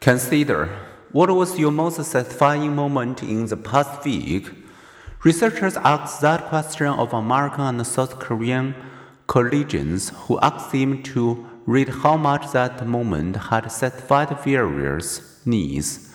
Consider what was your most satisfying moment in the past week? Researchers asked that question of American and South Korean collegians who asked them to rate how much that moment had satisfied various needs.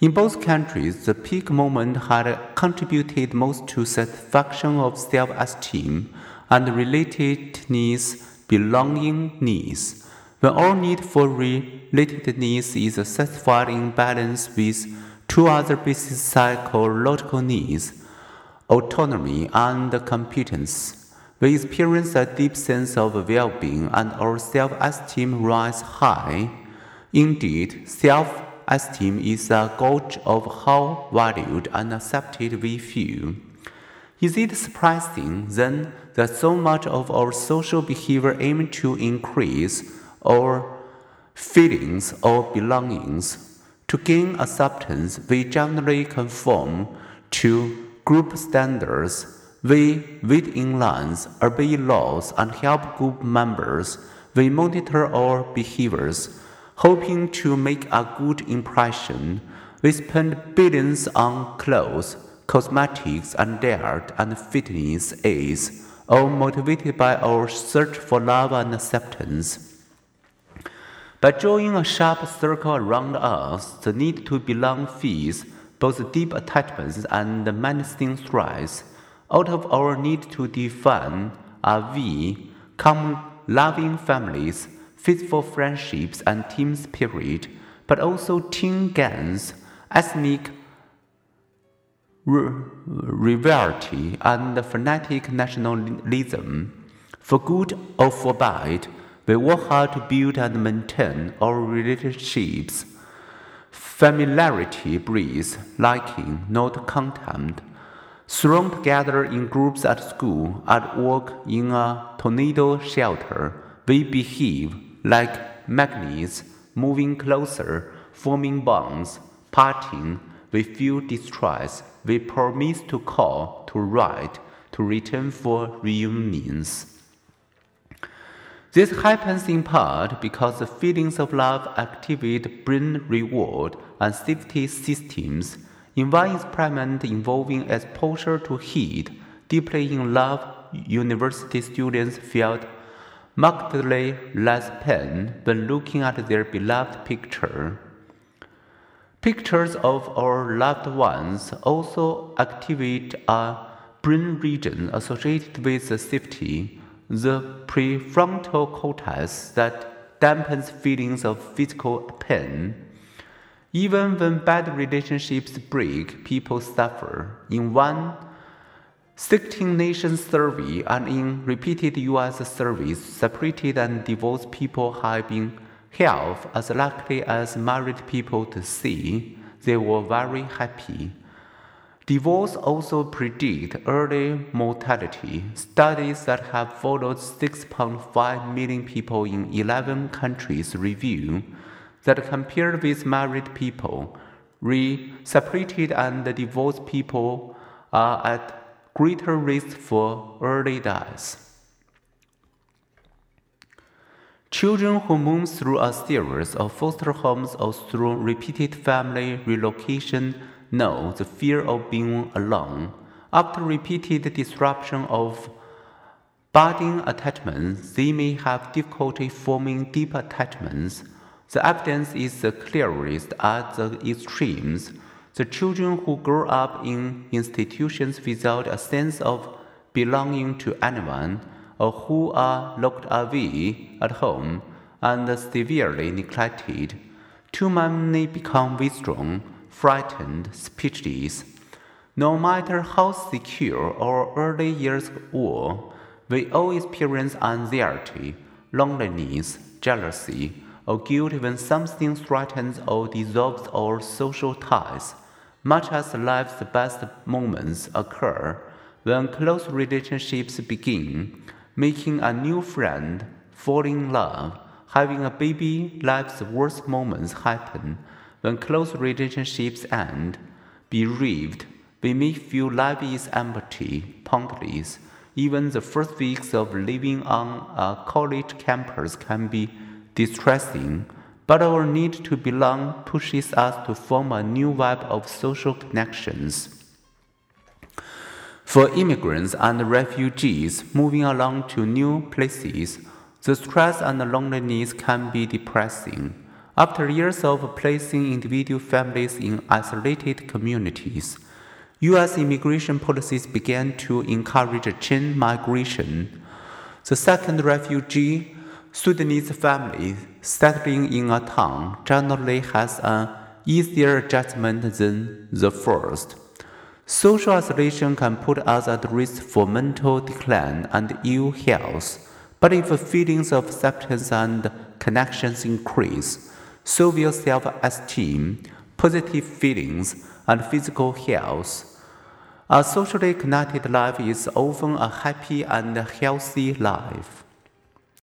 In both countries, the peak moment had contributed most to satisfaction of self-esteem and relatedness, belonging needs. When all need for relatedness is satisfied in balance with two other basic psychological needs, autonomy and competence, we experience a deep sense of well-being and our self-esteem rise high. Indeed, self esteem is a gauge of how valued and accepted we feel. Is it surprising, then, that so much of our social behavior aims to increase our feelings or belongings? To gain acceptance, we generally conform to group standards. We wait in lines, obey laws, and help group members. We monitor our behaviors Hoping to make a good impression, we spend billions on clothes, cosmetics, and diet and fitness aids, all motivated by our search for love and acceptance. By drawing a sharp circle around us, the need to belong feeds both deep attachments and menacing threats. Out of our need to define a we come loving families faithful friendships and team spirit, but also team gangs, ethnic rivalry, and fanatic nationalism. For good or for bad, we work hard to build and maintain our relationships. Familiarity breeds liking, not contempt. Thrown together in groups at school, at work, in a tornado shelter, we behave like magnets moving closer, forming bonds, parting, we feel distress, we promise to call, to write, to return for reunions. This happens in part because the feelings of love activate brain reward and safety systems. In one experiment involving exposure to heat, deeply in love university students felt markedly less pain when looking at their beloved picture. Pictures of our loved ones also activate a brain region associated with safety, the prefrontal cortex that dampens feelings of physical pain. Even when bad relationships break, people suffer. In one 16 nation survey and in repeated US surveys, separated and divorced people have been half as likely as married people to say they were very happy. Divorce also predict early mortality. Studies that have followed 6.5 million people in 11 countries reveal that compared with married people, separated and divorced people are at greater risk for early death. Children who move through a series of foster homes or through repeated family relocation know the fear of being alone. After repeated disruption of budding attachments, they may have difficulty forming deep attachments. The evidence is the clearest at the extremes. The children who grow up in institutions without a sense of belonging to anyone or who are locked away at home and severely neglected, too many become withdrawn, frightened, speechless. No matter how secure our early years were, we all experience anxiety, loneliness, jealousy, or guilt when something threatens or dissolves our social ties much as life's best moments occur when close relationships begin, making a new friend, falling in love, having a baby, life's worst moments happen when close relationships end. Bereaved, we may feel life is empty, pointless. Even the first weeks of living on a college campus can be distressing, but our need to belong pushes us to form a new web of social connections. For immigrants and refugees moving along to new places, the stress and loneliness can be depressing. After years of placing individual families in isolated communities, U.S. immigration policies began to encourage chain migration. The second refugee, Sudanese family settling in a town generally has an easier adjustment than the first. Social isolation can put us at risk for mental decline and ill health. But if feelings of acceptance and connections increase, will self esteem, positive feelings, and physical health. A socially connected life is often a happy and healthy life.